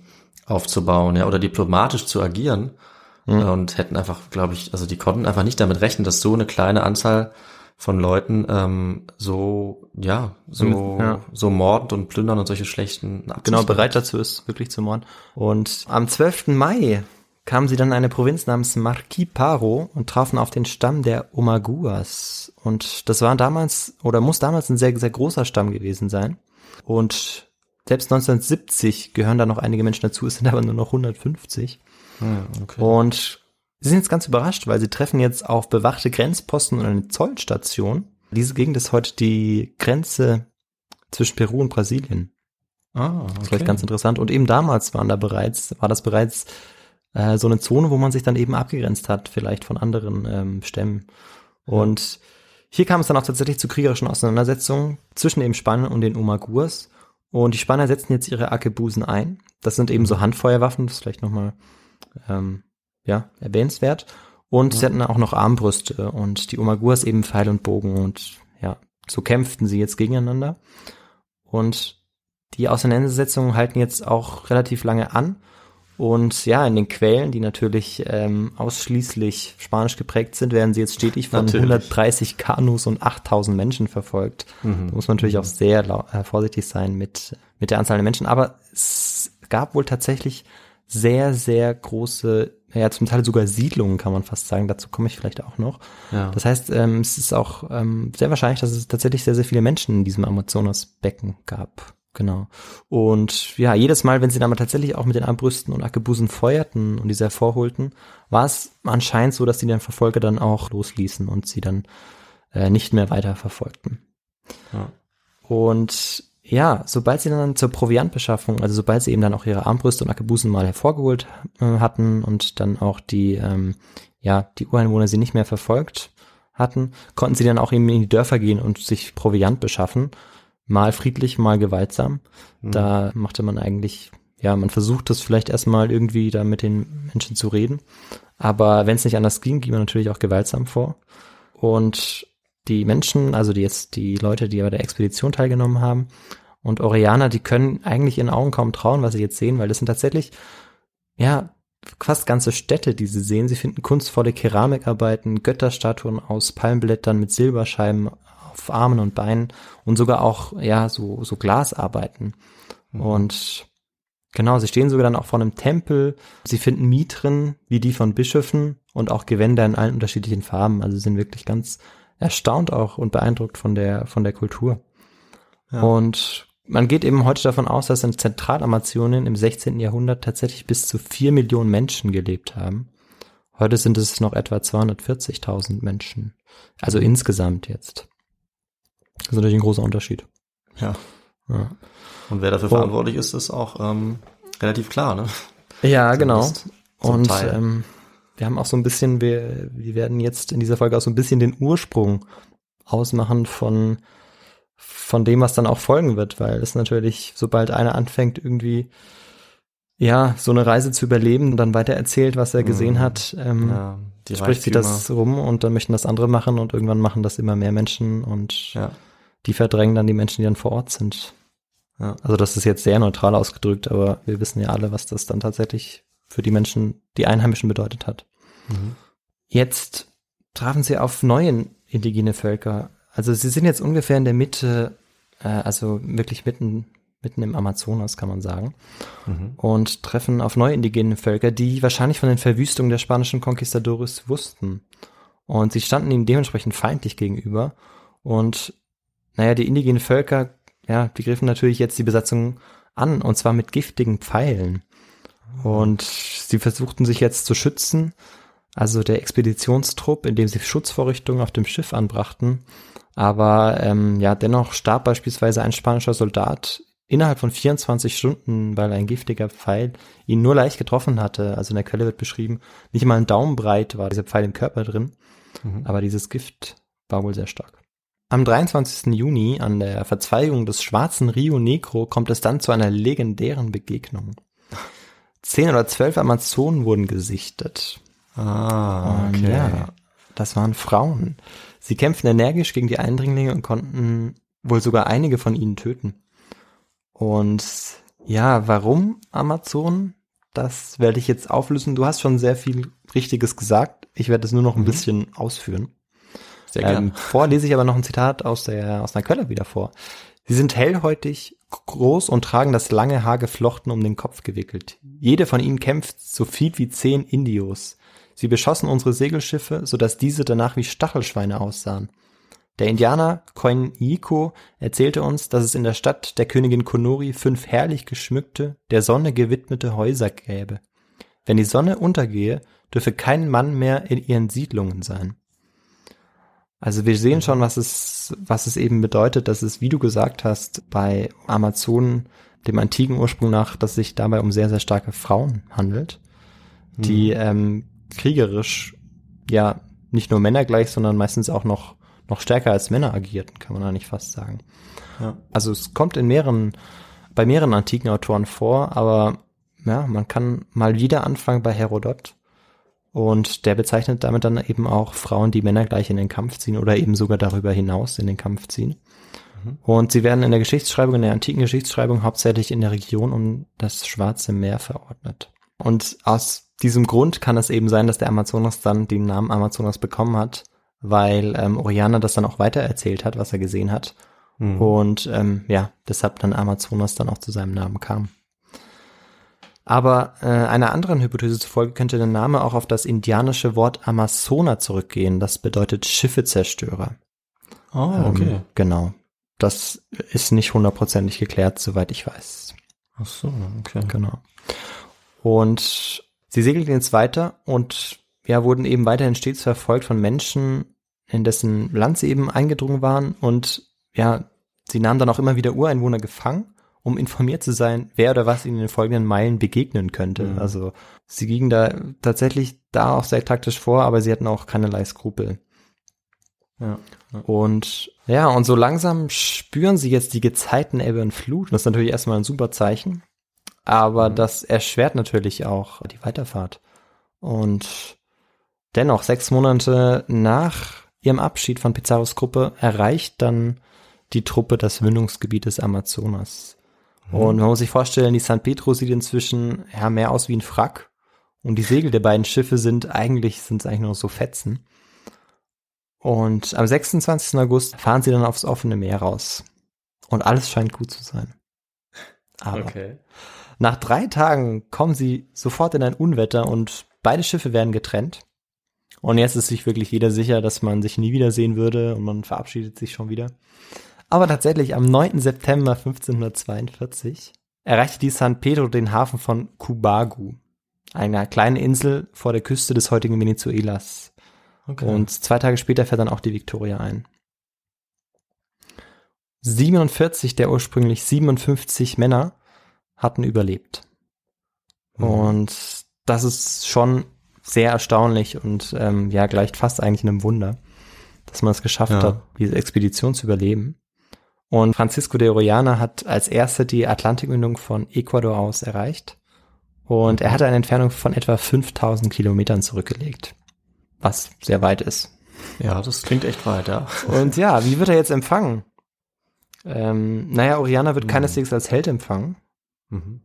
aufzubauen, ja, oder diplomatisch zu agieren. Äh, Und hätten einfach, glaube ich, also die konnten einfach nicht damit rechnen, dass so eine kleine Anzahl von Leuten ähm, so, ja, so, Ja. so mordend und plündern und solche schlechten Absichten. genau bereit dazu ist, wirklich zu morden. Und am 12. Mai kamen sie dann in eine Provinz namens Marquis Paro und trafen auf den Stamm der Omaguas. Und das war damals, oder muss damals ein sehr, sehr großer Stamm gewesen sein. Und selbst 1970 gehören da noch einige Menschen dazu, es sind aber nur noch 150. Hm, okay. Und sie sind jetzt ganz überrascht, weil sie treffen jetzt auf bewachte Grenzposten und eine Zollstation. Diese Gegend ist heute die Grenze zwischen Peru und Brasilien. ah, Das ist vielleicht ganz interessant. Und eben damals waren da bereits, war das bereits äh, so eine Zone, wo man sich dann eben abgegrenzt hat, vielleicht von anderen ähm, Stämmen. Und hier kam es dann auch tatsächlich zu kriegerischen Auseinandersetzungen zwischen eben Spanien und den Umagurs. Und die Spanier setzen jetzt ihre Arkebusen ein. Das sind eben so Handfeuerwaffen, das ist vielleicht nochmal ähm, ja, erwähnenswert. Und sie hatten auch noch Armbrüste und die Umagurs eben Pfeil und Bogen und ja, so kämpften sie jetzt gegeneinander. Und die Auseinandersetzungen halten jetzt auch relativ lange an. Und ja, in den Quellen, die natürlich ähm, ausschließlich spanisch geprägt sind, werden sie jetzt stetig von Natürlich. 130 Kanus und 8000 Menschen verfolgt. Da muss man natürlich auch sehr äh, vorsichtig sein mit, mit der Anzahl der Menschen. Aber es gab wohl tatsächlich sehr, sehr große, ja zum Teil sogar Siedlungen, kann man fast sagen. Dazu komme ich vielleicht auch noch. Ja. Das heißt, ähm, es ist auch ähm, sehr wahrscheinlich, dass es tatsächlich sehr, sehr viele Menschen in diesem Amazonasbecken gab. Genau. Und ja, jedes Mal, wenn sie dann mal tatsächlich auch mit den Armbrüsten und Arkebusen feuerten und diese hervorholten, war es anscheinend so, dass die den Verfolger dann auch losließen und sie dann äh, nicht mehr weiter verfolgten. Ja. Und ja, sobald sie dann zur Proviantbeschaffung, also sobald sie eben dann auch ihre Armbrüste und Arkebusen mal hervorgeholt äh, hatten und dann auch die, ähm, ja, die Ureinwohner sie nicht mehr verfolgt hatten, konnten sie dann auch eben in die Dörfer gehen und sich Proviant beschaffen. Mal friedlich, mal gewaltsam. Da machte man eigentlich, ja, man versucht das vielleicht erstmal irgendwie da mit den Menschen zu reden. Aber wenn es nicht anders ging, ging man natürlich auch gewaltsam vor. Und die Menschen, also die jetzt die Leute, die bei der Expedition teilgenommen haben und Orianer, die können eigentlich ihren Augen kaum trauen, was sie jetzt sehen, weil das sind tatsächlich, ja, fast ganze Städte, die sie sehen. Sie finden kunstvolle Keramikarbeiten, Götterstatuen aus Palmblättern mit Silberscheiben auf Armen und Beinen und sogar auch, ja, so, so Glasarbeiten. Und genau, sie stehen sogar dann auch vor einem Tempel. Sie finden Mitren, wie die von Bischöfen und auch Gewänder in allen unterschiedlichen Farben. Also sie sind wirklich ganz erstaunt auch und beeindruckt von der, von der Kultur. Und man geht eben heute davon aus, dass in Zentralamazonien im 16. Jahrhundert tatsächlich bis zu vier Millionen Menschen gelebt haben. Heute sind es noch etwa 240.000 Menschen. Also insgesamt jetzt. Das ist natürlich ein großer Unterschied. ja. Ja, Und wer dafür Oh. verantwortlich ist, ist auch ähm, relativ klar, ne? ja genau. Und Teil. ähm, wir haben auch so ein bisschen, wir, wir werden jetzt in dieser Folge auch so ein bisschen den Ursprung ausmachen von, von dem, was dann auch folgen wird, weil es natürlich, sobald einer anfängt, irgendwie ja, so eine Reise zu überleben und dann weiter erzählt, was er gesehen Mhm. hat, ähm, Ja, die spricht sich Reichtümer. das rum und dann möchten das andere machen und irgendwann machen das immer mehr Menschen und Ja. die verdrängen dann die Menschen, die dann vor Ort sind. Ja. Also das ist jetzt sehr neutral ausgedrückt, aber wir wissen ja alle, was das dann tatsächlich für die Menschen, die Einheimischen bedeutet hat. Mhm. Jetzt trafen sie auf neue indigene Völker. Also sie sind jetzt ungefähr in der Mitte, äh, also wirklich mitten, mitten im Amazonas, kann man sagen, Mhm. und treffen auf neue indigene Völker, die wahrscheinlich von den Verwüstungen der spanischen Conquistadores wussten. Und sie standen ihnen dementsprechend feindlich gegenüber. Und naja, die indigenen Völker, ja, die griffen natürlich jetzt die Besatzung an, und zwar mit giftigen Pfeilen. Und sie versuchten sich jetzt zu schützen also der Expeditionstrupp, in dem sie Schutzvorrichtungen auf dem Schiff anbrachten. Aber ähm, ja, dennoch starb beispielsweise ein spanischer Soldat innerhalb von 24 Stunden, weil ein giftiger Pfeil ihn nur leicht getroffen hatte. Also in der Quelle wird beschrieben, nicht mal ein Daumenbreit war dieser Pfeil im Körper drin, Mhm. aber dieses Gift war wohl sehr stark. Am 23. Juni an der Verzweigung des schwarzen Rio Negro kommt es dann zu einer legendären Begegnung. Zehn oder zwölf Amazonen wurden gesichtet. Ah, Und ja, das waren Frauen. Sie kämpften energisch gegen die Eindringlinge und konnten wohl sogar einige von ihnen töten. Und ja, warum Amazonen? Das werde ich jetzt auflösen. Du hast schon sehr viel Richtiges gesagt. Ich werde es nur noch ein bisschen ausführen. Sehr gern. Ähm, vorlese ich aber noch ein Zitat aus der aus einer Quelle wieder vor. Sie sind hellhäutig, groß und tragen das lange Haar geflochten um den Kopf gewickelt. Jede von ihnen kämpft so viel wie zehn Indios. Sie beschossen unsere Segelschiffe, so dass diese danach wie Stachelschweine aussahen. Der Indianer Koiniko erzählte uns, dass es in der Stadt der Königin Konori fünf herrlich geschmückte, der Sonne gewidmete Häuser gäbe. Wenn die Sonne untergehe, dürfe kein Mann mehr in ihren Siedlungen sein. Also wir sehen schon, was es, was es eben bedeutet, dass es, wie du gesagt hast, bei Amazonen, dem antiken Ursprung nach, dass es sich dabei um sehr, sehr starke Frauen handelt, die ähm, kriegerisch ja nicht nur Männer gleich, sondern meistens auch noch, noch stärker als Männer agierten, kann man eigentlich fast sagen. Ja. Also es kommt in mehreren, bei mehreren antiken Autoren vor, aber ja, man kann mal wieder anfangen bei Herodot. Und der bezeichnet damit dann eben auch Frauen, die Männer gleich in den Kampf ziehen oder eben sogar darüber hinaus in den Kampf ziehen. Und sie werden in der Geschichtsschreibung, in der antiken Geschichtsschreibung hauptsächlich in der Region um das Schwarze Meer verordnet. Und aus diesem Grund kann es eben sein, dass der Amazonas dann den Namen Amazonas bekommen hat, weil ähm, Oriana das dann auch weitererzählt hat, was er gesehen hat. Und ähm, ja, deshalb dann Amazonas dann auch zu seinem Namen kam. Aber äh, einer anderen Hypothese zufolge könnte der Name auch auf das indianische Wort Amazona zurückgehen. Das bedeutet Schiffezerstörer. Oh, okay. Ähm, genau. Das ist nicht hundertprozentig geklärt, soweit ich weiß. Ach so, okay. Genau. Und sie segelten jetzt weiter und ja, wurden eben weiterhin stets verfolgt von Menschen, in dessen Land sie eben eingedrungen waren und ja, sie nahmen dann auch immer wieder Ureinwohner gefangen, um informiert zu sein, wer oder was ihnen in den folgenden Meilen begegnen könnte. Mhm. Also sie gingen da tatsächlich da auch sehr taktisch vor, aber sie hatten auch keinerlei Skrupel. Ja. Und ja, und so langsam spüren sie jetzt die Gezeitenebbe und Flut. Und das ist natürlich erstmal ein super Zeichen. Aber das erschwert natürlich auch die Weiterfahrt. Und dennoch, sechs Monate nach ihrem Abschied von Pizarros Gruppe erreicht dann die Truppe das Mündungsgebiet des Amazonas. Und man muss sich vorstellen, die San Pedro sieht inzwischen ja mehr aus wie ein Frack. Und die Segel der beiden Schiffe sind eigentlich, sind eigentlich nur so Fetzen. Und am 26. August fahren sie dann aufs offene Meer raus. Und alles scheint gut zu sein. Aber Okay. nach drei Tagen kommen sie sofort in ein Unwetter und beide Schiffe werden getrennt. Und jetzt ist sich wirklich jeder sicher, dass man sich nie wiedersehen würde und man verabschiedet sich schon wieder. Aber tatsächlich am 9. September 1542 erreichte die San Pedro den Hafen von Cubagu, einer kleinen Insel vor der Küste des heutigen Venezuelas. okay. Und zwei Tage später fährt dann auch die Victoria ein. 47 der ursprünglich 57 Männer hatten überlebt. Mhm. Und das ist schon sehr erstaunlich und ähm, ja, gleicht fast eigentlich einem Wunder, dass man es geschafft Ja. hat, diese Expedition zu überleben. Und Francisco de Orellana hat als erster die Atlantikmündung von Ecuador aus erreicht. Und er hatte eine Entfernung von etwa 5000 Kilometern zurückgelegt. Was sehr weit ist. ja, das klingt echt weit, ja. Und ja, wie wird er jetzt empfangen? Ähm, naja, Oriana wird Mhm. keineswegs als Held empfangen. Mhm.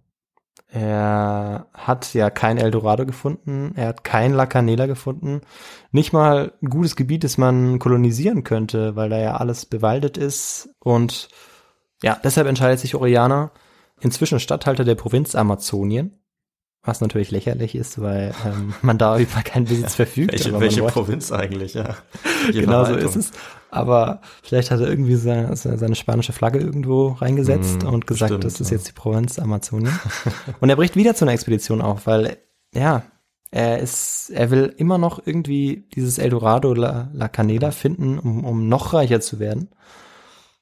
Er hat ja kein Eldorado gefunden, er hat kein La Canela gefunden. Nicht mal ein gutes Gebiet, das man kolonisieren könnte, weil da ja alles bewaldet ist. Und ja, deshalb entscheidet sich Oriana, inzwischen Statthalter der Provinz Amazonien, was natürlich lächerlich ist, weil ähm, man da über keinen Besitz verfügt. Welche, welche Provinz eigentlich, ja. Genau so ist es. Aber vielleicht hat er irgendwie seine, seine spanische Flagge irgendwo reingesetzt Mm, und gesagt, bestimmt, das ist ja. jetzt die Provinz Amazonien. und er bricht wieder zu einer Expedition auf, weil, ja, Er ist, er will immer noch irgendwie dieses Eldorado La, La Canela finden, um, um noch reicher zu werden.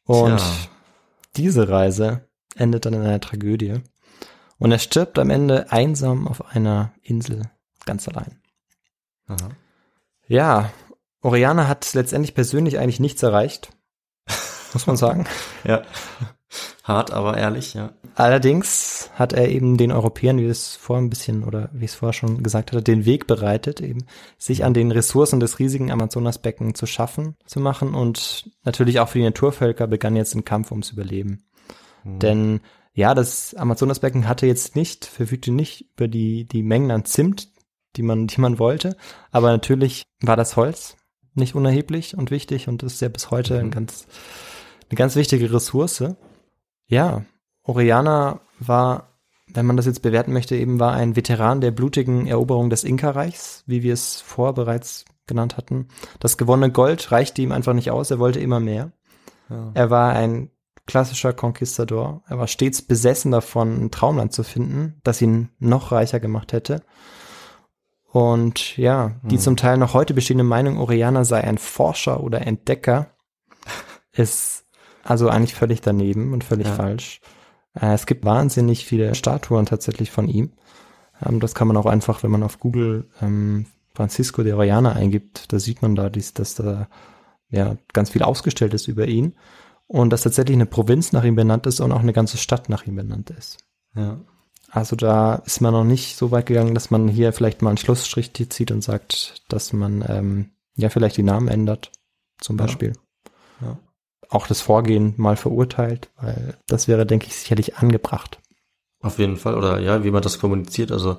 Und Tja. diese Reise endet dann in einer Tragödie. Und er stirbt am Ende einsam auf einer Insel, ganz allein. Aha. Ja, Oriana hat letztendlich persönlich eigentlich nichts erreicht, muss man sagen. Ja. Hart, aber ehrlich, ja. Allerdings hat er eben den Europäern, wie es vorher ein bisschen oder wie es vorher schon gesagt hatte, den Weg bereitet, eben sich an den Ressourcen des riesigen Amazonasbecken zu schaffen, zu machen und natürlich auch für die Naturvölker begann jetzt ein Kampf ums Überleben. Denn ja, das Amazonasbecken hatte jetzt nicht, verfügte nicht über die, die Mengen an Zimt, die man, die man wollte, aber natürlich war das Holz nicht unerheblich und wichtig und ist ja bis heute ein ganz, eine ganz wichtige Ressource. Ja, Oriana war, wenn man das jetzt bewerten möchte, eben war ein Veteran der blutigen Eroberung des Inka-Reichs, wie wir es vorher bereits genannt hatten. Das gewonnene Gold reichte ihm einfach nicht aus, er wollte immer mehr. Er war ein klassischer Conquistador. Er war stets besessen davon, ein Traumland zu finden, das ihn noch reicher gemacht hätte. Und ja, die zum Teil noch heute bestehende Meinung, Oriana sei ein Forscher oder Entdecker, ist also eigentlich völlig daneben und völlig Ja. falsch. Äh, es gibt wahnsinnig viele Statuen tatsächlich von ihm. Ähm, das kann man auch einfach, wenn man auf Google ähm, Francisco de Oriana eingibt, da sieht man da, dies, dass da ja ganz viel ausgestellt ist über ihn und dass tatsächlich eine Provinz nach ihm benannt ist und auch eine ganze Stadt nach ihm benannt ist. Ja. Also da ist man noch nicht so weit gegangen, dass man hier vielleicht mal einen Schlussstrich zieht und sagt, dass man ähm, ja vielleicht die Namen ändert, zum Ja. Beispiel. Ja. Auch das Vorgehen mal verurteilt, weil das wäre, denke ich, sicherlich angebracht. Auf jeden Fall. Oder ja, wie man das kommuniziert. Also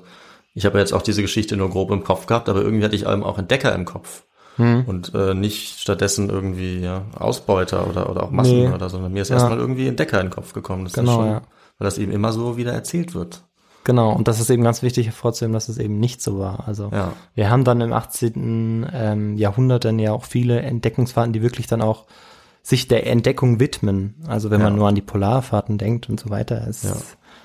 ich habe ja jetzt auch diese Geschichte nur grob im Kopf gehabt, aber irgendwie hatte ich eben auch Entdecker im Kopf. Hm. Und äh, nicht stattdessen irgendwie ja, Ausbeuter oder, oder auch Massen Nee. oder so, sondern mir ist Ja. erstmal irgendwie Entdecker in den Kopf gekommen. Das Genau, ist schon, ja. Weil das eben immer so wieder erzählt wird. Genau, und das ist eben ganz wichtig hervorzuheben, dass es eben nicht so war. Also Ja. wir haben dann im 18. Ähm, Jahrhundert dann ja auch viele Entdeckungsfahrten, die wirklich dann auch sich der Entdeckung widmen. Also wenn man Ja. nur an die Polarfahrten denkt und so weiter. Es, Ja.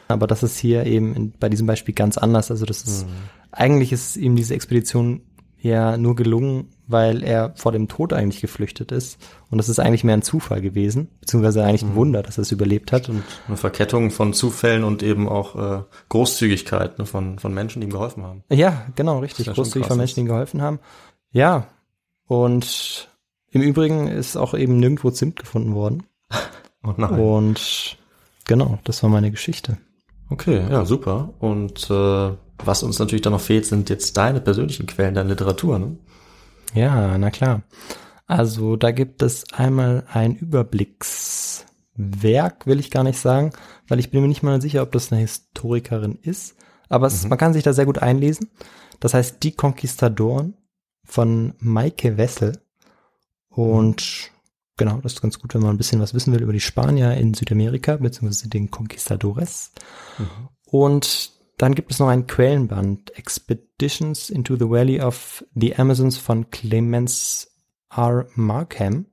Aber das ist hier eben in, bei diesem Beispiel ganz anders. Also das ist, eigentlich ist ihm diese Expedition ja nur gelungen, weil er vor dem Tod eigentlich geflüchtet ist. Und das ist eigentlich mehr ein Zufall gewesen, beziehungsweise eigentlich ein Wunder, dass er es überlebt hat. Und eine Verkettung von Zufällen und eben auch äh, Großzügigkeit ne, von, von Menschen, die ihm geholfen haben. Ja, genau, richtig. Ja Großzügig von Menschen, die ihm geholfen haben. Ja, und im Übrigen ist auch eben nirgendwo Zimt gefunden worden. Oh nein. Und genau, das war meine Geschichte. Okay, ja, super. Und äh, was uns natürlich dann noch fehlt, sind jetzt deine persönlichen Quellen, deine Literatur. Ne? Ja, na klar. Also da gibt es einmal ein Überblickswerk, will ich gar nicht sagen, weil ich bin mir nicht mal sicher, ob das eine Historikerin ist. Aber es, man kann sich da sehr gut einlesen. Das heißt Die Konquistadoren von Maike Wessel. Und genau, das ist ganz gut, wenn man ein bisschen was wissen will über die Spanier in Südamerika, beziehungsweise den Conquistadores. Und dann gibt es noch einen Quellenband, Expeditions into the Valley of the Amazons von Clemens R. Markham.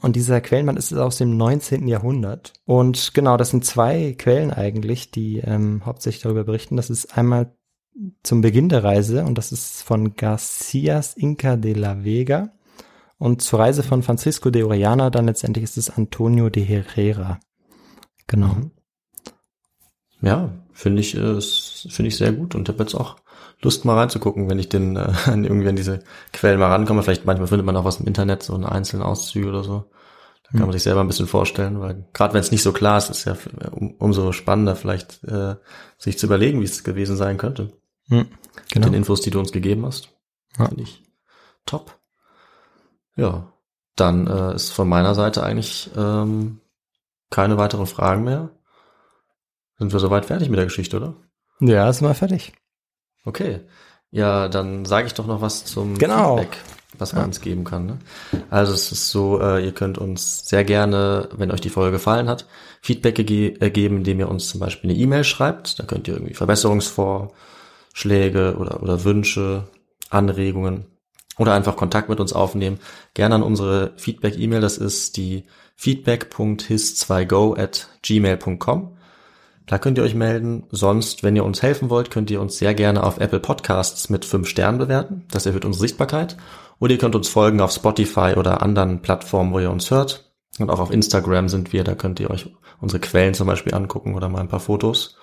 Und dieser Quellenband ist aus dem 19. Jahrhundert. Und genau, das sind zwei Quellen eigentlich, die ähm, hauptsächlich darüber berichten. Das ist einmal zum Beginn der Reise und das ist von Garcias Inca de la Vega. Und zur Reise von Francisco de Orellana dann letztendlich ist es Antonio de Herrera. Genau. Ja, finde ich, äh, finde ich sehr gut und habe jetzt auch Lust mal reinzugucken, wenn ich den äh, an irgendwie an diese Quellen mal rankomme. Vielleicht manchmal findet man auch was im Internet, so einen einzelnen Auszüge oder so. Da kann man sich selber ein bisschen vorstellen, weil gerade wenn es nicht so klar ist, ist ja um, umso spannender vielleicht äh, sich zu überlegen, wie es gewesen sein könnte. Hm, Mit genau. den Infos, die du uns gegeben hast. Ja. Finde ich top. Ja, dann äh, ist von meiner Seite eigentlich ähm, keine weiteren Fragen mehr. Sind wir soweit fertig mit der Geschichte, oder? Ja, ist mal fertig. Okay. Ja, dann sage ich doch noch was zum Genau. Feedback, was man uns geben kann. Ne? Also es ist so, äh, ihr könnt uns sehr gerne, wenn euch die Folge gefallen hat, Feedback gege- äh, geben, indem ihr uns zum Beispiel eine E-Mail schreibt. Da könnt ihr irgendwie Verbesserungsvorschläge oder, oder Wünsche, Anregungen oder einfach Kontakt mit uns aufnehmen. Gerne an unsere Feedback-E-Mail, das ist die feedback.his2go at gmail.com. Da könnt ihr euch melden. Sonst, wenn ihr uns helfen wollt, könnt ihr uns sehr gerne auf Apple Podcasts mit fünf Sternen bewerten. Das erhöht unsere Sichtbarkeit. Oder ihr könnt uns folgen auf Spotify oder anderen Plattformen, wo ihr uns hört. Und auch auf Instagram sind wir. Da könnt ihr euch unsere Quellen zum Beispiel angucken oder mal ein paar Fotos.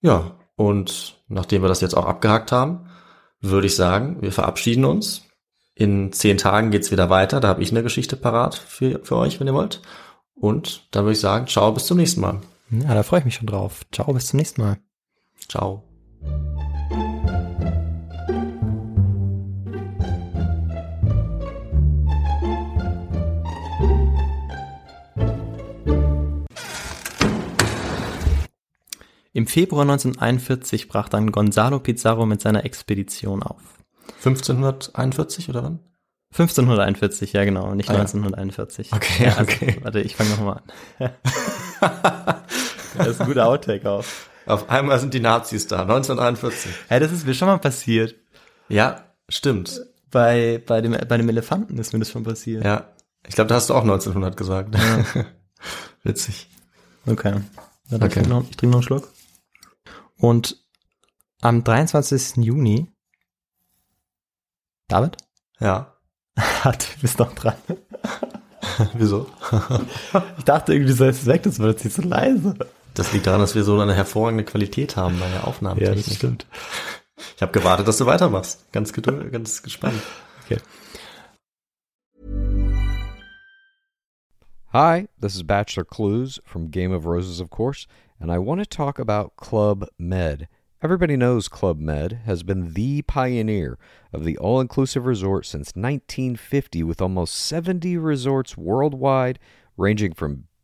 Ja, und nachdem wir das jetzt auch abgehakt haben, würde ich sagen, wir verabschieden uns. In zehn Tagen geht's wieder weiter. Da habe ich eine Geschichte parat für, für euch, wenn ihr wollt. Und dann würde ich sagen, ciao, bis zum nächsten Mal. Ja, da freue ich mich schon drauf. Ciao, bis zum nächsten Mal. Ciao. Im Februar 1941 brach dann Gonzalo Pizarro mit seiner Expedition auf. 1541 oder wann? 1541, ja genau, nicht Ah, ja. 1941. Okay, ja, also, okay. Warte, ich fange nochmal an. das ist ein guter Outtake auch. Auf einmal sind die Nazis da, 1941. Hey, das ist mir schon mal passiert. Ja, stimmt. Bei, bei, dem, bei dem Elefanten ist mir das schon passiert. Ja, ich glaube, da hast du auch 1900 gesagt. Witzig. Okay. Ich Okay. trinke noch, ich trinke noch einen Schluck. Und am 23. Juni, David? Ja. Hat, du bist noch dran. Wieso? Ich dachte irgendwie, du sollst es weg, das wird jetzt so leise. Das liegt daran, dass wir so eine hervorragende Qualität haben bei der Aufnahmetechnik. stimmt. Ich habe gewartet, dass du weitermachst. Ganz geduld, ganz gespannt. Okay. Hi, this is Bachelor Clues from Game of Roses, of course, and I want to talk about Club Med. Everybody knows Club Med has been the pioneer of the all inclusive resort since 1950, with almost 70 resorts worldwide, ranging from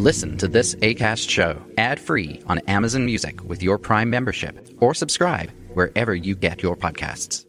Listen to this ACAST show ad-free on Amazon Music with your Prime membership or subscribe wherever you get your podcasts.